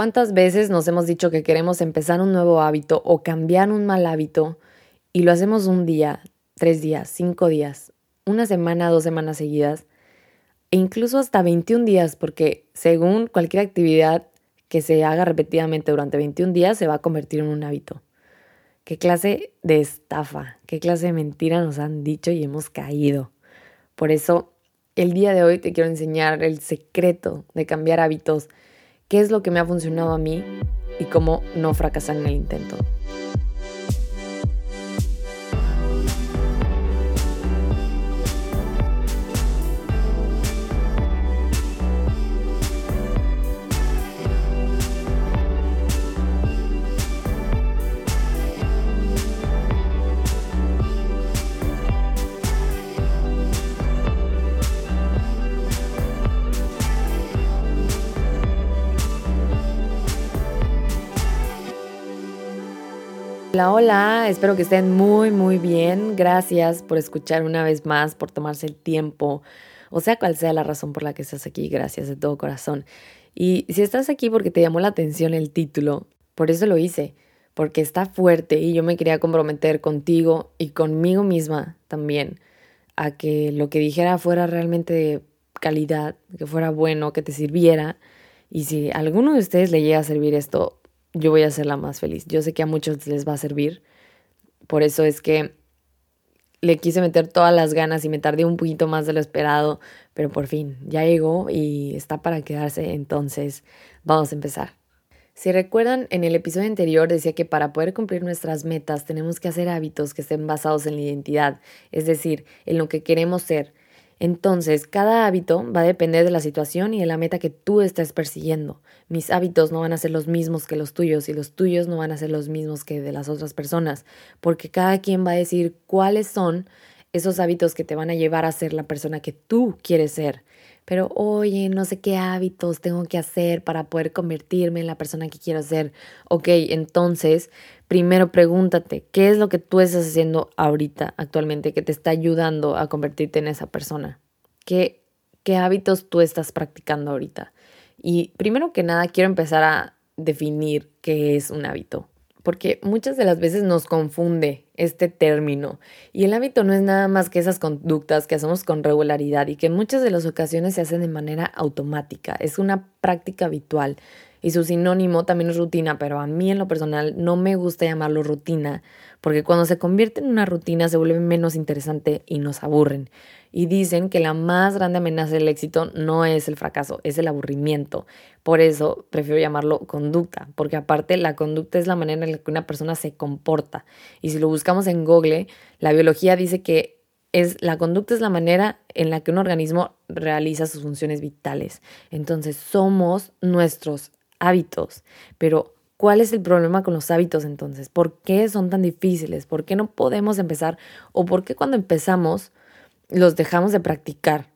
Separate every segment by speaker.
Speaker 1: ¿Cuántas veces nos hemos dicho que queremos empezar un nuevo hábito o cambiar un mal hábito y lo hacemos un día, tres días, cinco días, una semana, dos semanas seguidas e incluso hasta 21 días porque según cualquier actividad que se haga repetidamente durante 21 días se va a convertir en un hábito? ¿Qué clase de estafa, qué clase de mentira nos han dicho y hemos caído? Por eso, el día de hoy te quiero enseñar el secreto de cambiar hábitos qué es lo que me ha funcionado a mí y cómo no fracasar en el intento. Hola, hola, espero que estén muy, muy bien. Gracias por escuchar una vez más, por tomarse el tiempo, o sea, cual sea la razón por la que estás aquí, gracias de todo corazón. Y si estás aquí porque te llamó la atención el título, por eso lo hice, porque está fuerte y yo me quería comprometer contigo y conmigo misma también a que lo que dijera fuera realmente de calidad, que fuera bueno, que te sirviera. Y si a alguno de ustedes le llega a servir esto, yo voy a ser la más feliz. Yo sé que a muchos les va a servir. Por eso es que le quise meter todas las ganas y me tardé un poquito más de lo esperado, pero por fin ya llegó y está para quedarse. Entonces, vamos a empezar. Si recuerdan, en el episodio anterior decía que para poder cumplir nuestras metas tenemos que hacer hábitos que estén basados en la identidad, es decir, en lo que queremos ser, entonces, cada hábito va a depender de la situación y de la meta que tú estés persiguiendo. Mis hábitos no van a ser los mismos que los tuyos y los tuyos no van a ser los mismos que de las otras personas, porque cada quien va a decir cuáles son esos hábitos que te van a llevar a ser la persona que tú quieres ser. Pero, oye, no sé qué hábitos tengo que hacer para poder convertirme en la persona que quiero ser. Ok, entonces, primero pregúntate, ¿qué es lo que tú estás haciendo ahorita, actualmente, que te está ayudando a convertirte en esa persona? ¿Qué, qué hábitos tú estás practicando ahorita? Y primero que nada, quiero empezar a definir qué es un hábito porque muchas de las veces nos confunde este término y el hábito no es nada más que esas conductas que hacemos con regularidad y que en muchas de las ocasiones se hacen de manera automática, es una práctica habitual y su sinónimo también es rutina, pero a mí en lo personal no me gusta llamarlo rutina, porque cuando se convierte en una rutina se vuelve menos interesante y nos aburren. Y dicen que la más grande amenaza del éxito no es el fracaso, es el aburrimiento. Por eso prefiero llamarlo conducta, porque aparte la conducta es la manera en la que una persona se comporta. Y si lo buscamos en Google, la biología dice que es la conducta es la manera en la que un organismo realiza sus funciones vitales. Entonces somos nuestros hábitos. Pero, ¿cuál es el problema con los hábitos entonces? ¿Por qué son tan difíciles? ¿Por qué no podemos empezar? ¿O por qué cuando empezamos los dejamos de practicar?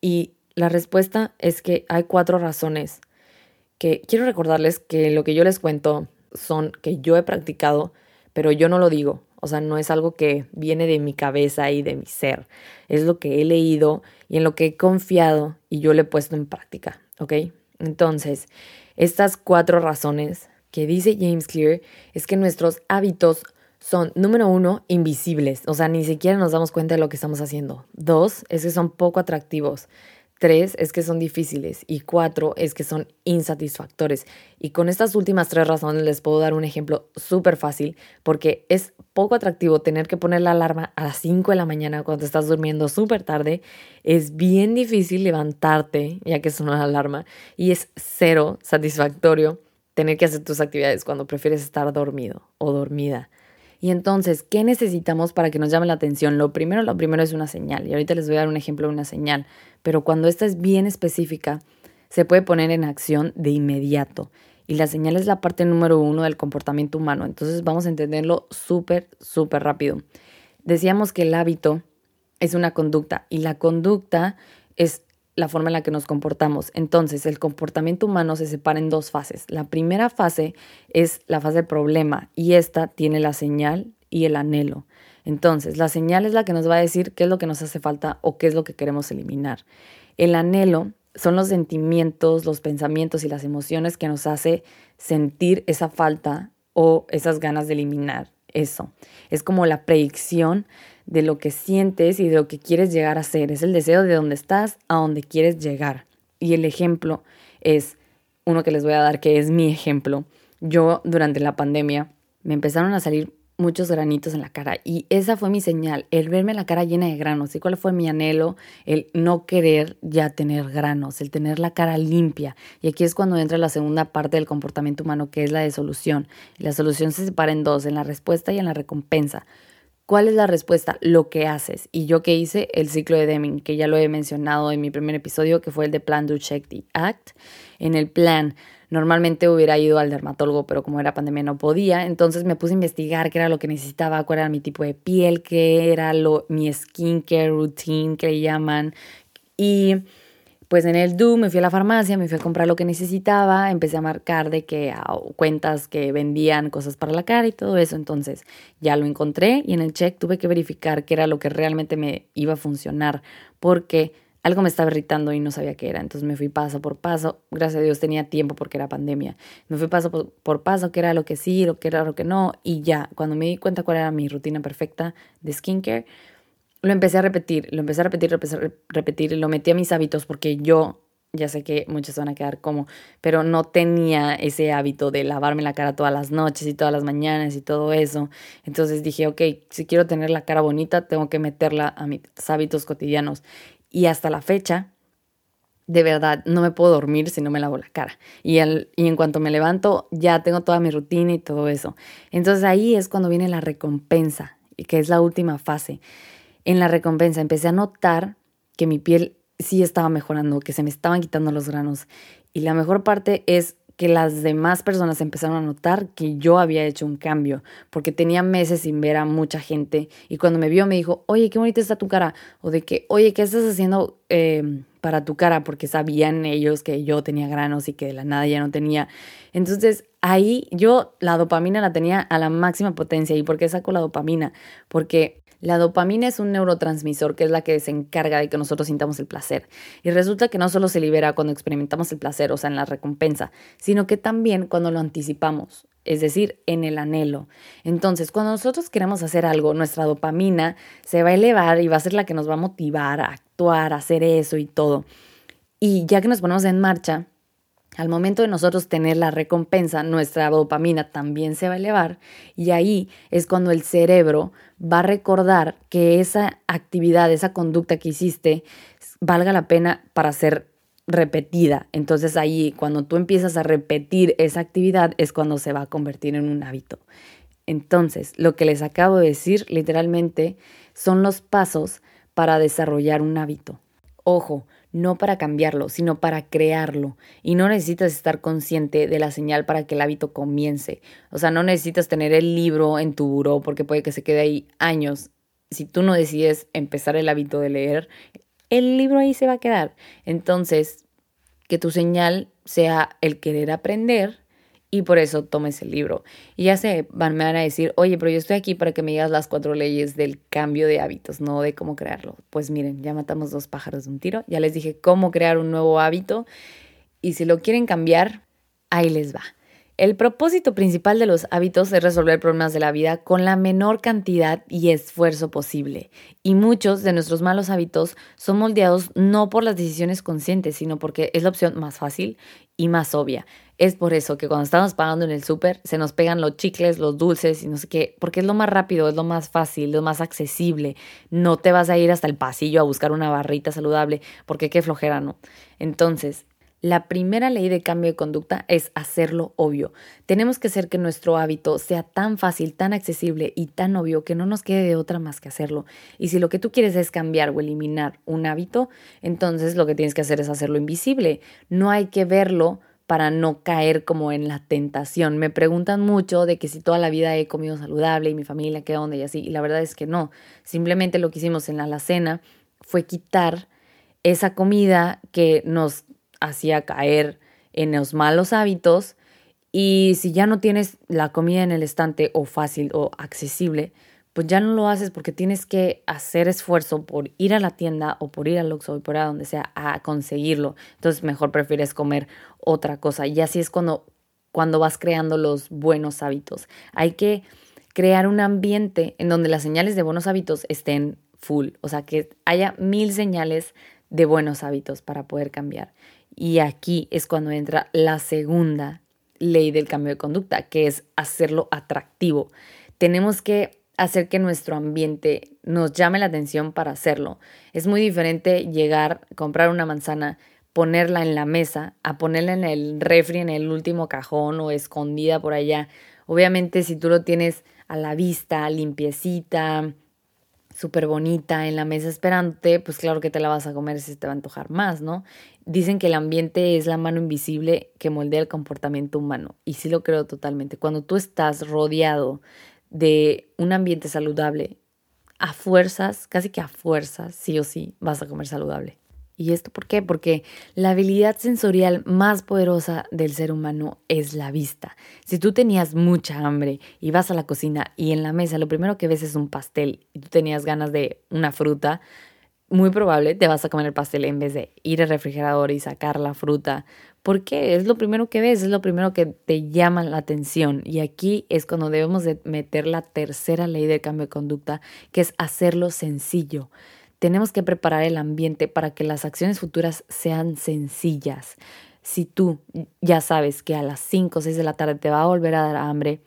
Speaker 1: Y la respuesta es que hay cuatro razones que quiero recordarles que lo que yo les cuento son que yo he practicado, pero yo no lo digo. O sea, no es algo que viene de mi cabeza y de mi ser. Es lo que he leído y en lo que he confiado y yo le he puesto en práctica, ¿ok? Entonces, estas cuatro razones que dice James Clear es que nuestros hábitos son, número uno, invisibles, o sea, ni siquiera nos damos cuenta de lo que estamos haciendo. Dos, es que son poco atractivos. Tres es que son difíciles y cuatro es que son insatisfactores. Y con estas últimas tres razones les puedo dar un ejemplo súper fácil porque es poco atractivo tener que poner la alarma a las 5 de la mañana cuando estás durmiendo súper tarde. Es bien difícil levantarte ya que suena la alarma y es cero satisfactorio tener que hacer tus actividades cuando prefieres estar dormido o dormida. Y entonces, ¿qué necesitamos para que nos llame la atención? Lo primero, lo primero es una señal. Y ahorita les voy a dar un ejemplo de una señal. Pero cuando esta es bien específica, se puede poner en acción de inmediato. Y la señal es la parte número uno del comportamiento humano. Entonces vamos a entenderlo súper, súper rápido. Decíamos que el hábito es una conducta y la conducta es la forma en la que nos comportamos. Entonces, el comportamiento humano se separa en dos fases. La primera fase es la fase del problema y esta tiene la señal y el anhelo. Entonces, la señal es la que nos va a decir qué es lo que nos hace falta o qué es lo que queremos eliminar. El anhelo son los sentimientos, los pensamientos y las emociones que nos hace sentir esa falta o esas ganas de eliminar eso. Es como la predicción de lo que sientes y de lo que quieres llegar a ser. Es el deseo de dónde estás a dónde quieres llegar. Y el ejemplo es uno que les voy a dar, que es mi ejemplo. Yo durante la pandemia me empezaron a salir muchos granitos en la cara y esa fue mi señal, el verme la cara llena de granos. ¿Y cuál fue mi anhelo? El no querer ya tener granos, el tener la cara limpia. Y aquí es cuando entra la segunda parte del comportamiento humano, que es la de solución. la solución se separa en dos, en la respuesta y en la recompensa. ¿Cuál es la respuesta? Lo que haces. Y yo que hice el ciclo de Deming, que ya lo he mencionado en mi primer episodio, que fue el de Plan, Do, Check, the Act. En el plan, normalmente hubiera ido al dermatólogo, pero como era pandemia no podía. Entonces me puse a investigar qué era lo que necesitaba, cuál era mi tipo de piel, qué era lo, mi skincare routine que le llaman. Y pues en el Do me fui a la farmacia, me fui a comprar lo que necesitaba, empecé a marcar de que cuentas que vendían cosas para la cara y todo eso. Entonces ya lo encontré y en el check tuve que verificar qué era lo que realmente me iba a funcionar porque algo me estaba irritando y no sabía qué era. Entonces me fui paso por paso. Gracias a Dios tenía tiempo porque era pandemia. Me fui paso por, por paso, qué era lo que sí, lo que era lo que no. Y ya, cuando me di cuenta cuál era mi rutina perfecta de skincare, lo empecé a repetir, lo empecé a repetir, lo empecé a repetir, lo metí a mis hábitos porque yo, ya sé que muchos van a quedar como, pero no tenía ese hábito de lavarme la cara todas las noches y todas las mañanas y todo eso. Entonces dije, ok, si quiero tener la cara bonita, tengo que meterla a mis hábitos cotidianos. Y hasta la fecha, de verdad, no me puedo dormir si no me lavo la cara. Y, y en cuanto me levanto, ya tengo toda mi rutina y todo eso. Entonces ahí es cuando viene la recompensa, que es la última fase en la recompensa empecé a notar que mi piel sí estaba mejorando, que se me estaban quitando los granos. Y la mejor parte es que las demás personas empezaron a notar que yo había hecho un cambio, porque tenía meses sin ver a mucha gente y cuando me vio me dijo, oye, qué bonita está tu cara, o de que, oye, ¿qué estás haciendo em, para tu cara? Porque sabían ellos que yo tenía granos y que de la nada ya no tenía. Entonces ahí yo la dopamina la tenía a la máxima potencia. ¿Y por qué saco la dopamina? Porque la dopamina es un neurotransmisor que es la que se encarga de que nosotros sintamos el placer. Y resulta que no solo se libera cuando experimentamos el placer, o sea, en la recompensa, sino que también cuando lo anticipamos, es decir, en el anhelo. Entonces, cuando nosotros queremos hacer algo, nuestra dopamina se va a elevar y va a ser la que nos va a motivar a actuar, a hacer eso y todo. Y ya que nos ponemos en marcha, al momento de nosotros tener la recompensa, nuestra dopamina también se va a elevar y ahí es cuando el cerebro va a recordar que esa actividad, esa conducta que hiciste, valga la pena para ser repetida. Entonces ahí cuando tú empiezas a repetir esa actividad es cuando se va a convertir en un hábito. Entonces, lo que les acabo de decir literalmente son los pasos para desarrollar un hábito. Ojo, no para cambiarlo, sino para crearlo. Y no necesitas estar consciente de la señal para que el hábito comience. O sea, no necesitas tener el libro en tu buró porque puede que se quede ahí años. Si tú no decides empezar el hábito de leer, el libro ahí se va a quedar. Entonces, que tu señal sea el querer aprender y por eso tomes el libro. Y ya sé, van, me van a decir, oye, pero yo estoy aquí para que me digas las cuatro leyes del cambio de hábitos, no de cómo crearlo. Pues miren, ya matamos dos pájaros de un tiro, ya les dije cómo crear un nuevo hábito y si lo quieren cambiar, ahí les va. El propósito principal de los hábitos es resolver problemas de la vida con la menor cantidad y esfuerzo posible. Y muchos de nuestros malos hábitos son moldeados no por las decisiones conscientes, sino porque es la opción más fácil y más obvia. Es por eso que cuando estamos pagando en el súper se nos pegan los chicles, los dulces y no sé qué, porque es lo más rápido, es lo más fácil, lo más accesible. No te vas a ir hasta el pasillo a buscar una barrita saludable, porque qué flojera, ¿no? Entonces, la primera ley de cambio de conducta es hacerlo obvio. Tenemos que hacer que nuestro hábito sea tan fácil, tan accesible y tan obvio que no nos quede de otra más que hacerlo. Y si lo que tú quieres es cambiar o eliminar un hábito, entonces lo que tienes que hacer es hacerlo invisible. No hay que verlo para no caer como en la tentación. Me preguntan mucho de que si toda la vida he comido saludable y mi familia qué onda y así, y la verdad es que no. Simplemente lo que hicimos en la alacena fue quitar esa comida que nos hacía caer en los malos hábitos y si ya no tienes la comida en el estante o fácil o accesible, pues ya no lo haces porque tienes que hacer esfuerzo por ir a la tienda o por ir al Luxo o por a donde sea a conseguirlo. Entonces mejor prefieres comer otra cosa. Y así es cuando, cuando vas creando los buenos hábitos. Hay que crear un ambiente en donde las señales de buenos hábitos estén full. O sea, que haya mil señales de buenos hábitos para poder cambiar. Y aquí es cuando entra la segunda ley del cambio de conducta, que es hacerlo atractivo. Tenemos que hacer que nuestro ambiente nos llame la atención para hacerlo. Es muy diferente llegar, comprar una manzana, ponerla en la mesa, a ponerla en el refri, en el último cajón o escondida por allá. Obviamente si tú lo tienes a la vista, limpiecita, súper bonita en la mesa esperándote, pues claro que te la vas a comer si te va a antojar más, ¿no? Dicen que el ambiente es la mano invisible que moldea el comportamiento humano y sí lo creo totalmente. Cuando tú estás rodeado de un ambiente saludable, a fuerzas, casi que a fuerzas, sí o sí, vas a comer saludable. ¿Y esto por qué? Porque la habilidad sensorial más poderosa del ser humano es la vista. Si tú tenías mucha hambre y vas a la cocina y en la mesa lo primero que ves es un pastel y tú tenías ganas de una fruta, muy probable te vas a comer el pastel en vez de ir al refrigerador y sacar la fruta porque es lo primero que ves, es lo primero que te llama la atención. Y aquí es cuando debemos de meter la tercera ley del cambio de conducta, que es hacerlo sencillo. Tenemos que preparar el ambiente para que las acciones futuras sean sencillas. Si tú ya sabes que a las 5 o 6 de la tarde te va a volver a dar hambre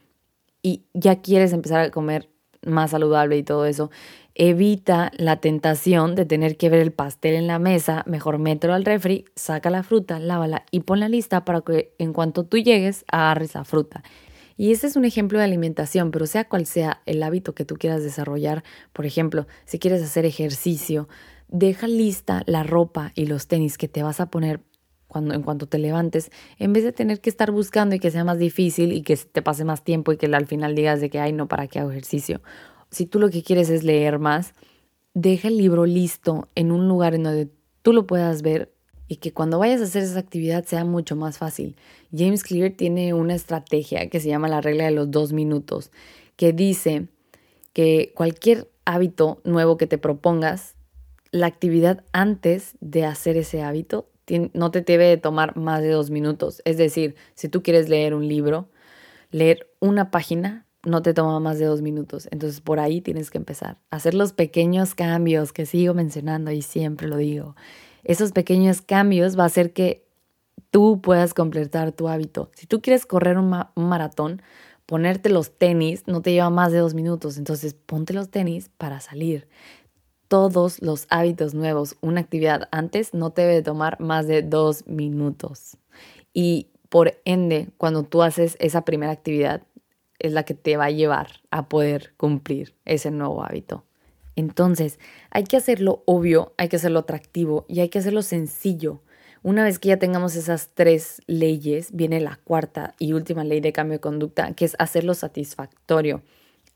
Speaker 1: y ya quieres empezar a comer más saludable y todo eso, evita la tentación de tener que ver el pastel en la mesa, mejor mételo al refri, saca la fruta, lávala y pon la lista para que en cuanto tú llegues agarres la fruta. Y ese es un ejemplo de alimentación, pero sea cual sea el hábito que tú quieras desarrollar, por ejemplo, si quieres hacer ejercicio, deja lista la ropa y los tenis que te vas a poner cuando, en cuanto te levantes, en vez de tener que estar buscando y que sea más difícil y que te pase más tiempo y que al final digas de que, ay, no, ¿para qué hago ejercicio? si tú lo que quieres es leer más, deja el libro listo en un lugar en donde tú lo puedas ver y que cuando vayas a hacer esa actividad sea mucho más fácil. James Clear tiene una estrategia que se llama la regla de los dos minutos, que dice que cualquier hábito nuevo que te propongas, la actividad antes de hacer ese hábito no te debe de tomar más de dos minutos. Es decir, si tú quieres leer un libro, leer una página no te toma más de dos minutos. Entonces por ahí tienes que empezar. Hacer los pequeños cambios que sigo mencionando y siempre lo digo. Esos pequeños cambios va a hacer que tú puedas completar tu hábito. Si tú quieres correr un, maratón, ponerte los tenis no te lleva más de dos minutos. Entonces ponte los tenis para salir. Todos los hábitos nuevos, una actividad antes no te debe tomar más de dos minutos. Y por ende, cuando tú haces esa primera actividad, es la que te va a llevar a poder cumplir ese nuevo hábito. Entonces, hay que hacerlo obvio, hay que hacerlo atractivo y hay que hacerlo sencillo. Una vez que ya tengamos esas tres leyes, viene la cuarta y última ley de cambio de conducta, que es hacerlo satisfactorio.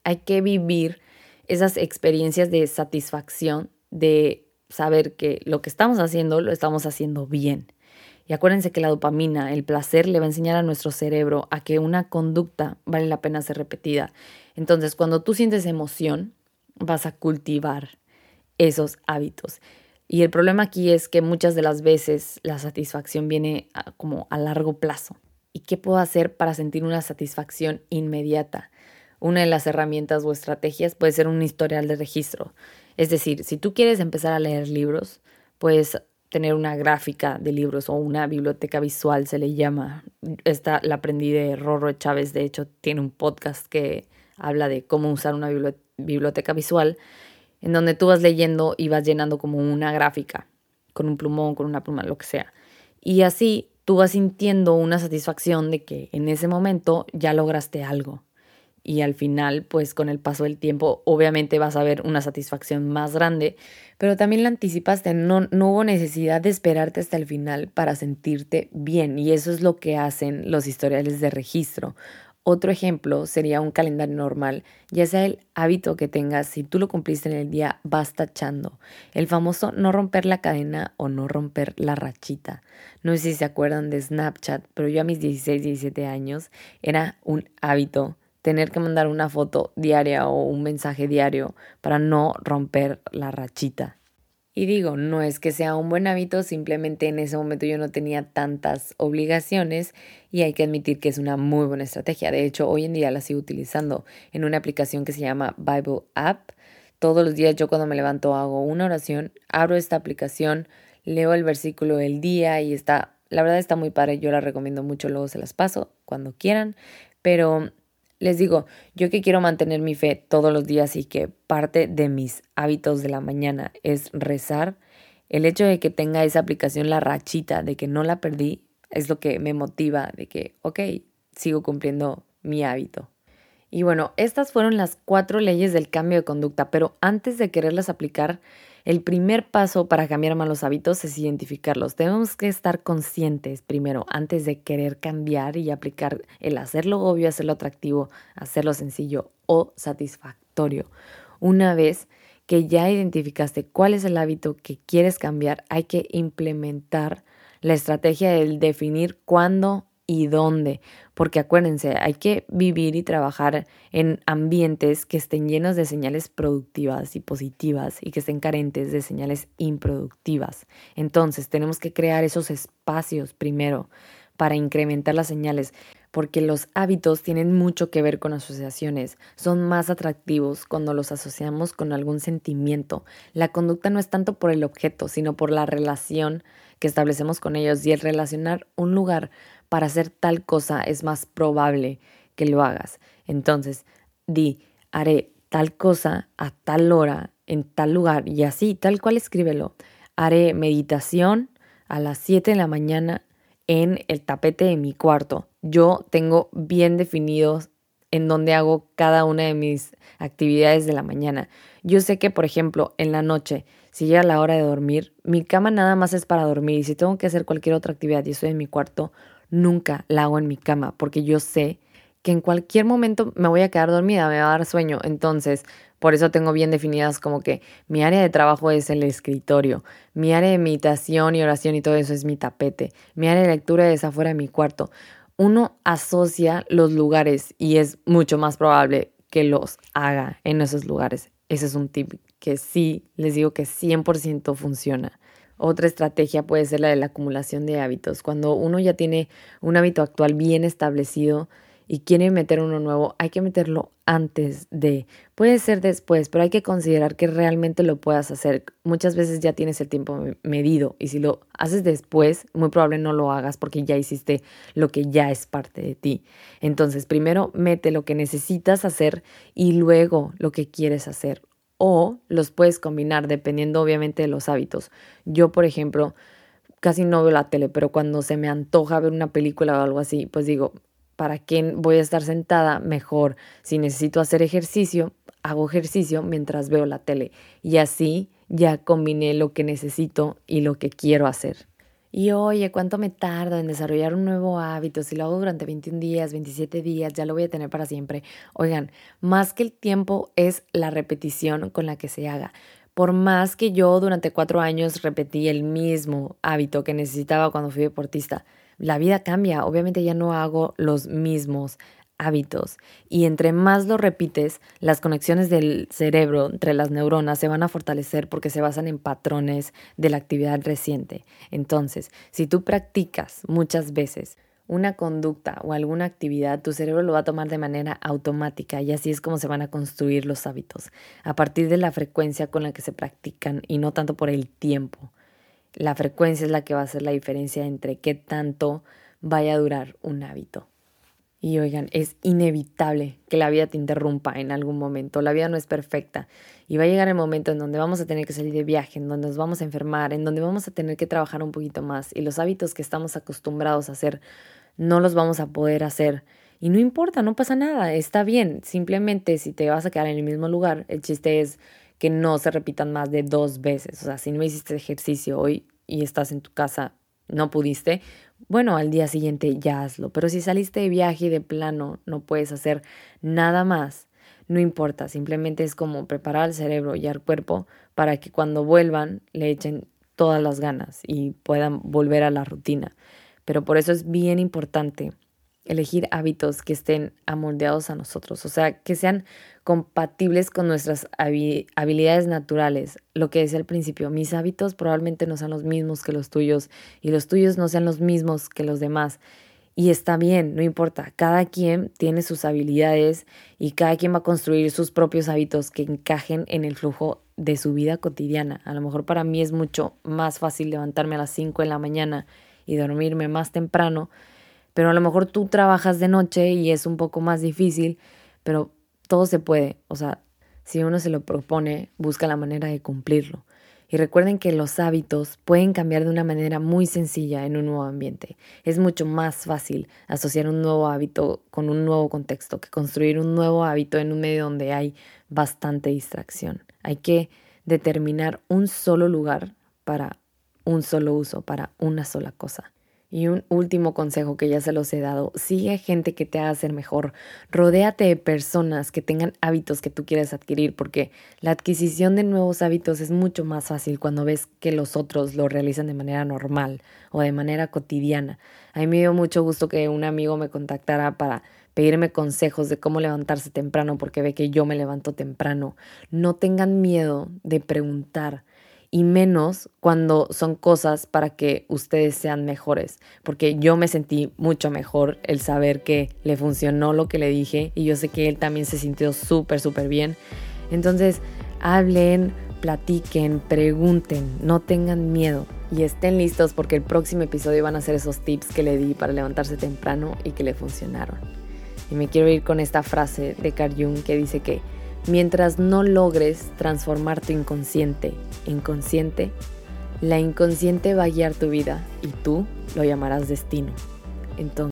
Speaker 1: Hay que vivir esas experiencias de satisfacción, de saber que lo que estamos haciendo lo estamos haciendo bien. Y acuérdense que la dopamina, el placer, le va a enseñar a nuestro cerebro a que una conducta vale la pena ser repetida. Entonces, cuando tú sientes emoción, vas a cultivar esos hábitos. Y el problema aquí es que muchas de las veces la satisfacción viene como a largo plazo. ¿Y qué puedo hacer para sentir una satisfacción inmediata? Una de las herramientas o estrategias puede ser un historial de registro. Es decir, si tú quieres empezar a leer libros, pues tener una gráfica de libros o una biblioteca visual, se le llama. Esta la aprendí de Rorro Chávez, de hecho tiene un podcast que habla de cómo usar una biblioteca visual, en donde tú vas leyendo y vas llenando como una gráfica, con un plumón, con una pluma, lo que sea. Y así tú vas sintiendo una satisfacción de que en ese momento ya lograste algo y al final, pues con el paso del tiempo, obviamente vas a ver una satisfacción más grande, pero también la anticipaste, no, no hubo necesidad de esperarte hasta el final para sentirte bien y eso es lo que hacen los historiales de registro. Otro ejemplo sería un calendario normal, ya sea el hábito que tengas, si tú lo cumpliste en el día, vas tachando. El famoso no romper la cadena o no romper la rachita. No sé si se acuerdan de Snapchat, pero yo a mis 16, 17 años era un hábito tener que mandar una foto diaria o un mensaje diario para no romper la rachita. Y digo, no es que sea un buen hábito, simplemente en ese momento yo no tenía tantas obligaciones y hay que admitir que es una muy buena estrategia. De hecho, hoy en día la sigo utilizando en una aplicación que se llama Bible App. Todos los días yo cuando me levanto hago una oración, abro esta aplicación, leo el versículo del día y está, la verdad está muy padre, yo la recomiendo mucho, luego se las paso cuando quieran, pero les digo, yo que quiero mantener mi fe todos los días y que parte de mis hábitos de la mañana es rezar, el hecho de que tenga esa aplicación, la rachita, de que no la perdí, es lo que me motiva de que, ok, sigo cumpliendo mi hábito. Y bueno, estas fueron las cuatro leyes del cambio de conducta, pero antes de quererlas aplicar, el primer paso para cambiar malos hábitos es identificarlos. Tenemos que estar conscientes primero antes de querer cambiar y aplicar el hacerlo obvio, hacerlo atractivo, hacerlo sencillo o satisfactorio. Una vez que ya identificaste cuál es el hábito que quieres cambiar, hay que implementar la estrategia del definir cuándo y dónde. Porque acuérdense, hay que vivir y trabajar en ambientes que estén llenos de señales productivas y positivas y que estén carentes de señales improductivas. Entonces, tenemos que crear esos espacios primero para incrementar las señales, porque los hábitos tienen mucho que ver con asociaciones, son más atractivos cuando los asociamos con algún sentimiento. La conducta no es tanto por el objeto, sino por la relación que establecemos con ellos y el relacionar un lugar para hacer tal cosa es más probable que lo hagas. Entonces, di, haré tal cosa a tal hora, en tal lugar, y así, tal cual escríbelo. Haré meditación a las 7 de la mañana en el tapete de mi cuarto. Yo tengo bien definidos en dónde hago cada una de mis actividades de la mañana. Yo sé que, por ejemplo, en la noche, si llega la hora de dormir, mi cama nada más es para dormir y si tengo que hacer cualquier otra actividad y estoy en mi cuarto, nunca la hago en mi cama porque yo sé que en cualquier momento me voy a quedar dormida, me va a dar sueño. Entonces, por eso tengo bien definidas como que mi área de trabajo es el escritorio, mi área de meditación y oración y todo eso es mi tapete, mi área de lectura es afuera de mi cuarto. Uno asocia los lugares y es mucho más probable que los haga en esos lugares. Ese es un tip que sí, les digo que 100% funciona. Otra estrategia puede ser la de la acumulación de hábitos. Cuando uno ya tiene un hábito actual bien establecido y quiere meter uno nuevo, hay que meterlo antes de. Puede ser después, pero hay que considerar que realmente lo puedas hacer. Muchas veces ya tienes el tiempo medido y si lo haces después, muy probable no lo hagas porque ya hiciste lo que ya es parte de ti. Entonces, primero mete lo que necesitas hacer y luego lo que quieres hacer o los puedes combinar dependiendo obviamente de los hábitos. Yo, por ejemplo, casi no veo la tele, pero cuando se me antoja ver una película o algo así, pues digo, ¿para qué voy a estar sentada? Mejor, si necesito hacer ejercicio, hago ejercicio mientras veo la tele. Y así ya combiné lo que necesito y lo que quiero hacer. Y oye, ¿cuánto me tardo en desarrollar un nuevo hábito? Si lo hago durante 21 días, 27 días, ya lo voy a tener para siempre. Oigan, más que el tiempo es la repetición con la que se haga. Por más que yo durante cuatro años repetí el mismo hábito que necesitaba cuando fui deportista, la vida cambia. Obviamente ya no hago los mismos hábitos y entre más lo repites, las conexiones del cerebro entre las neuronas se van a fortalecer porque se basan en patrones de la actividad reciente. Entonces, si tú practicas muchas veces una conducta o alguna actividad, tu cerebro lo va a tomar de manera automática y así es como se van a construir los hábitos, a partir de la frecuencia con la que se practican y no tanto por el tiempo. La frecuencia es la que va a hacer la diferencia entre qué tanto vaya a durar un hábito. Y oigan, es inevitable que la vida te interrumpa en algún momento. La vida no es perfecta. Y va a llegar el momento en donde vamos a tener que salir de viaje, en donde nos vamos a enfermar, en donde vamos a tener que trabajar un poquito más. Y los hábitos que estamos acostumbrados a hacer no los vamos a poder hacer. Y no importa, no pasa nada, está bien. Simplemente si te vas a quedar en el mismo lugar, el chiste es que no se repitan más de dos veces. O sea, si no hiciste ejercicio hoy y estás en tu casa, no pudiste, bueno, al día siguiente ya hazlo. Pero si saliste de viaje y de plano no puedes hacer nada más, no importa, simplemente es como preparar al cerebro y al cuerpo para que cuando vuelvan le echen todas las ganas y puedan volver a la rutina. Pero por eso es bien importante elegir hábitos que estén amoldeados a nosotros, o sea, que sean compatibles con nuestras habilidades naturales. Lo que decía al principio, mis hábitos probablemente no sean los mismos que los tuyos y los tuyos no sean los mismos que los demás. Y está bien, no importa, cada quien tiene sus habilidades y cada quien va a construir sus propios hábitos que encajen en el flujo de su vida cotidiana. A lo mejor para mí es mucho más fácil levantarme a las 5 de la mañana y dormirme más temprano, pero a lo mejor tú trabajas de noche y es un poco más difícil, pero todo se puede, o sea, si uno se lo propone, busca la manera de cumplirlo. Y recuerden que los hábitos pueden cambiar de una manera muy sencilla en un nuevo ambiente. Es mucho más fácil asociar un nuevo hábito con un nuevo contexto que construir un nuevo hábito en un medio donde hay bastante distracción. Hay que determinar un solo lugar para un solo uso, para una sola cosa. Y un último consejo que ya se los he dado, sigue gente que te haga ser mejor, rodéate de personas que tengan hábitos que tú quieres adquirir, porque la adquisición de nuevos hábitos es mucho más fácil cuando ves que los otros lo realizan de manera normal o de manera cotidiana. A mí me dio mucho gusto que un amigo me contactara para pedirme consejos de cómo levantarse temprano porque ve que yo me levanto temprano. No tengan miedo de preguntar y menos cuando son cosas para que ustedes sean mejores, porque yo me sentí mucho mejor el saber que le funcionó lo que le dije y yo sé que él también se sintió súper, súper bien. Entonces, hablen, platiquen, pregunten, no tengan miedo y estén listos porque el próximo episodio van a ser esos tips que le di para levantarse temprano y que le funcionaron. Y me quiero ir con esta frase de Carl Jung que dice que Mientras no logres transformar tu inconsciente en consciente, la inconsciente va a guiar tu vida y tú lo llamarás destino. Entonces,